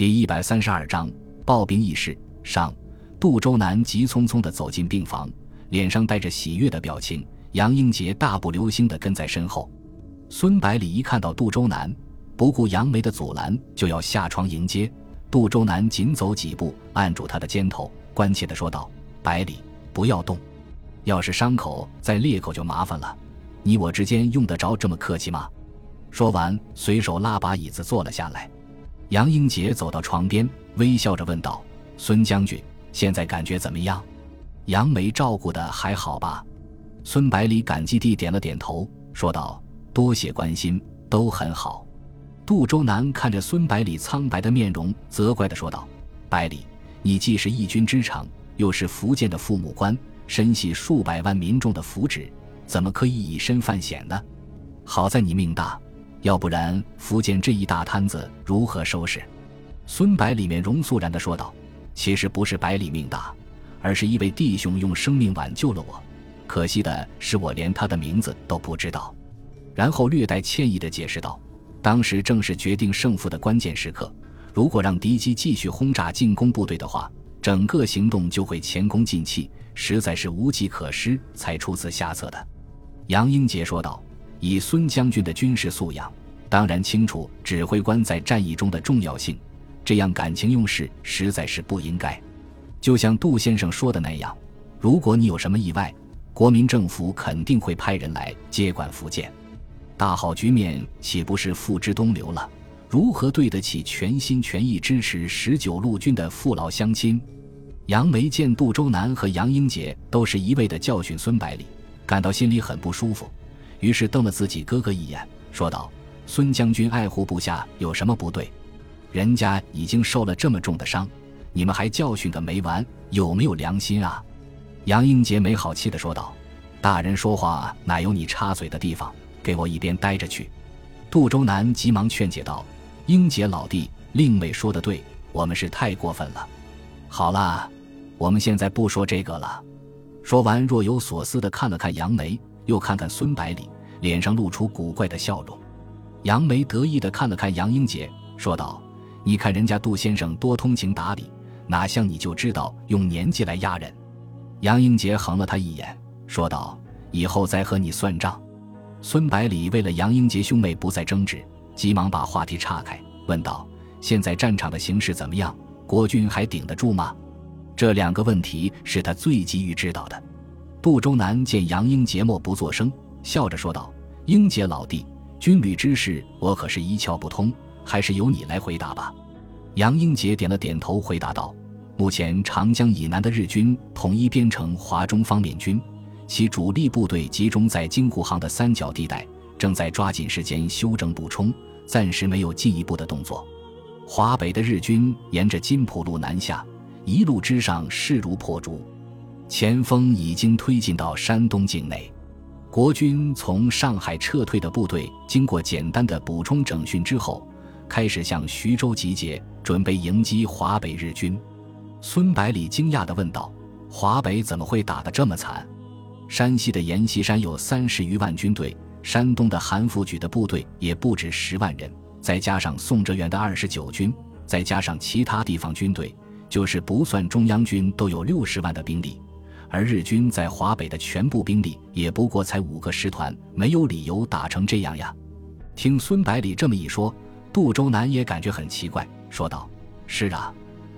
第一百三十二章暴病易逝上。杜周南急匆匆地走进病房，脸上带着喜悦的表情。杨英杰大步流星地跟在身后。孙百里一看到杜周南，不顾杨梅的阻拦，就要下床迎接。杜周南紧走几步，按住他的肩头，关切地说道：“百里，不要动，要是伤口再裂口就麻烦了。你我之间用得着这么客气吗？”说完，随手拉把椅子坐了下来。杨英杰走到床边，微笑着问道：“孙将军，现在感觉怎么样？杨梅照顾的还好吧？”孙百里感激地点了点头，说道：“多谢关心，都很好。”杜周南看着孙百里苍白的面容，责怪地说道：“百里，你既是义军之长，又是福建的父母官，身系数百万民众的福祉，怎么可以以身犯险呢？好在你命大。”要不然，福建这一大摊子如何收拾？孙百里面容肃然地说道：“其实不是百里命大，而是一位弟兄用生命挽救了我。可惜的是，我连他的名字都不知道。”然后略带歉意地解释道：“当时正是决定胜负的关键时刻，如果让敌机继续轰炸进攻部队的话，整个行动就会前功尽弃，实在是无计可施，才出此下策的。”杨英杰说道。以孙将军的军事素养，当然清楚指挥官在战役中的重要性。这样感情用事实在是不应该。就像杜先生说的那样，如果你有什么意外，国民政府肯定会派人来接管福建。大好局面岂不是付之东流了？如何对得起全心全意支持十九路军的父老乡亲？杨梅见杜周南和杨英杰都是一味的教训孙百里，感到心里很不舒服。于是瞪了自己哥哥一眼，说道：“孙将军爱护部下有什么不对？人家已经受了这么重的伤，你们还教训个没完，有没有良心啊？”杨英杰没好气地说道：“大人说话哪有你插嘴的地方？给我一边待着去！”杜周南急忙劝解道：“英杰老弟，令妹说的对，我们是太过分了。好了，我们现在不说这个了。”说完，若有所思地看了看杨梅。又看看孙百里，脸上露出古怪的笑容。杨梅得意地看了看杨英杰，说道：“你看人家杜先生多通情达理，哪像你就知道用年纪来压人。”杨英杰横了他一眼，说道：“以后再和你算账。”孙百里为了杨英杰兄妹不再争执，急忙把话题岔开，问道：“现在战场的形势怎么样？国军还顶得住吗？”这两个问题是他最急于知道的。杜周南见杨英杰默不作声，笑着说道：“英杰老弟，军旅之事我可是一窍不通，还是由你来回答吧。”杨英杰点了点头，回答道：“目前长江以南的日军统一编成华中方面军，其主力部队集中在京沪杭的三角地带，正在抓紧时间休整补充，暂时没有进一步的动作。华北的日军沿着金浦路南下，一路之上势如破竹。”前锋已经推进到山东境内，国军从上海撤退的部队经过简单的补充整训之后，开始向徐州集结，准备迎击华北日军。孙百里惊讶地问道：“华北怎么会打得这么惨？山西的阎锡山有三十余万军队，山东的韩复榘的部队也不止十万人，再加上宋哲元的二十九军，再加上其他地方军队，就是不算中央军，都有六十万的兵力。”而日军在华北的全部兵力也不过才五个师团，没有理由打成这样呀。听孙百里这么一说，杜周南也感觉很奇怪，说道：“是啊，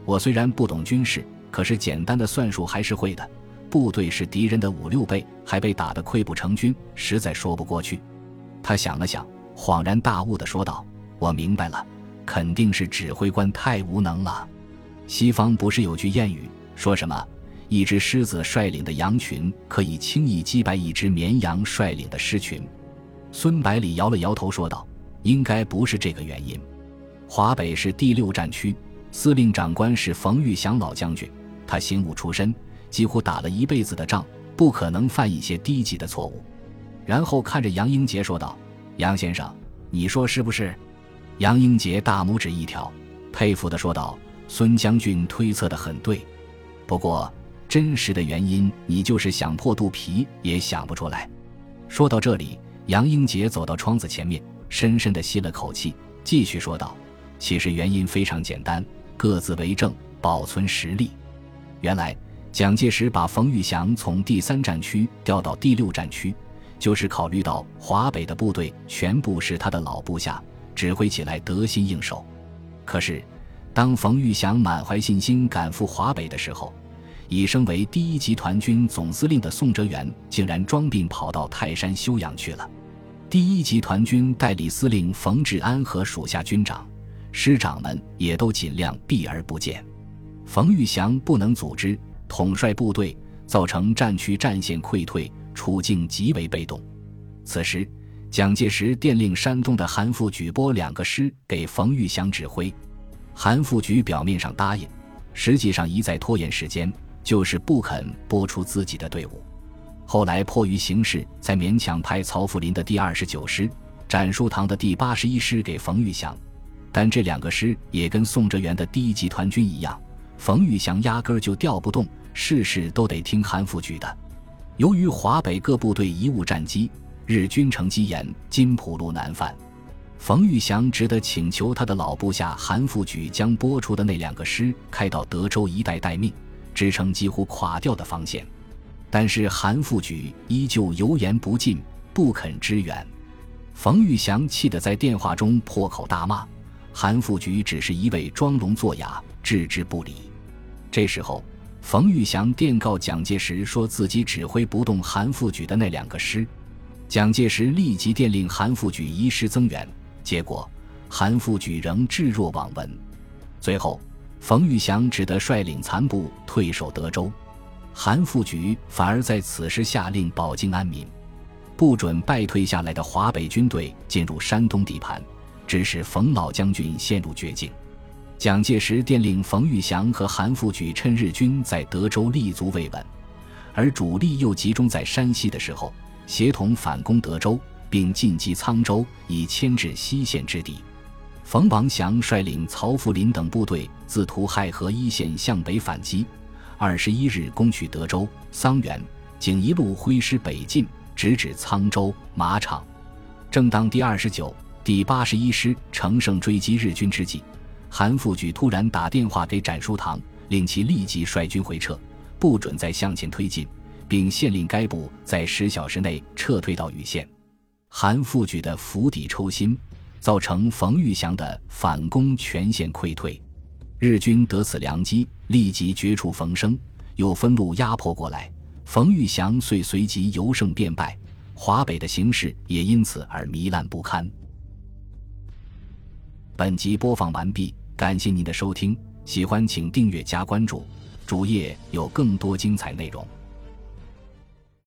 我虽然不懂军事，可是简单的算术还是会的。部队是敌人的五六倍，还被打得溃不成军，实在说不过去。”他想了想，恍然大悟地说道：“我明白了，肯定是指挥官太无能了。西方不是有句谚语，说什么？”一只狮子率领的羊群可以轻易击败一只绵羊率领的狮群。孙百里摇了摇头说道：“应该不是这个原因。华北是第六战区，司令长官是冯玉祥老将军，他行武出身，几乎打了一辈子的仗，不可能犯一些低级的错误。”然后看着杨英杰说道：“杨先生，你说是不是？”杨英杰大拇指一挑，佩服的说道：“孙将军推测的很对，不过。”真实的原因，你就是想破肚皮也想不出来。说到这里，杨英杰走到窗子前面，深深地吸了口气，继续说道：“其实原因非常简单，各自为政，保存实力。原来蒋介石把冯玉祥从第三战区调到第六战区，就是考虑到华北的部队全部是他的老部下，指挥起来得心应手。可是，当冯玉祥满怀信心赶赴华北的时候，已升为第一集团军总司令的宋哲元竟然装病跑到泰山休养去了。第一集团军代理司令冯治安和属下军长、师长们也都尽量避而不见。冯玉祥不能组织统帅部队，造成战区战线溃退，处境极为被动。此时，蒋介石电令山东的韩复榘拨两个师给冯玉祥指挥。韩复榘表面上答应，实际上一再拖延时间。就是不肯拨出自己的队伍，后来迫于形势，才勉强派曹福林的第二十九师、展书堂的第八十一师给冯玉祥。但这两个师也跟宋哲元的第一集团军一样，冯玉祥压根儿就调不动，事事都得听韩复榘的。由于华北各部队贻误战机，日军乘机沿金浦路南返，冯玉祥只得请求他的老部下韩复榘将拨出的那两个师开到德州一带待命。支撑几乎垮掉的防线，但是韩复榘依旧油盐不进，不肯支援。冯玉祥气得在电话中破口大骂，韩复榘只是一味装聋作哑，置之不理。这时候，冯玉祥电告蒋介石，说自己指挥不动韩复榘的那两个师。蒋介石立即电令韩复榘移师增援，结果韩复榘仍置若罔闻。最后。冯玉祥只得率领残部退守德州，韩复榘反而在此时下令保境安民，不准败退下来的华北军队进入山东地盘，致使冯老将军陷入绝境。蒋介石电令冯玉祥和韩复榘趁日军在德州立足未稳，而主力又集中在山西的时候，协同反攻德州，并进击沧州，以牵制西线之敌。冯王祥率领曹福林等部队自图亥河一线向北反击，二十一日攻取德州、桑园，仅一路挥师北进，直指沧州、马场。正当第二十九、第八十一师乘胜追击日军之际，韩复榘突然打电话给展书堂，令其立即率军回撤，不准再向前推进，并限令该部在十小时内撤退到禹县。韩复榘的釜底抽薪。造成冯玉祥的反攻全线溃退，日军得此良机，立即绝处逢生，又分路压迫过来。冯玉祥遂随即由胜变败，华北的形势也因此而糜烂不堪。本集播放完毕，感谢您的收听，喜欢请订阅加关注，主页有更多精彩内容。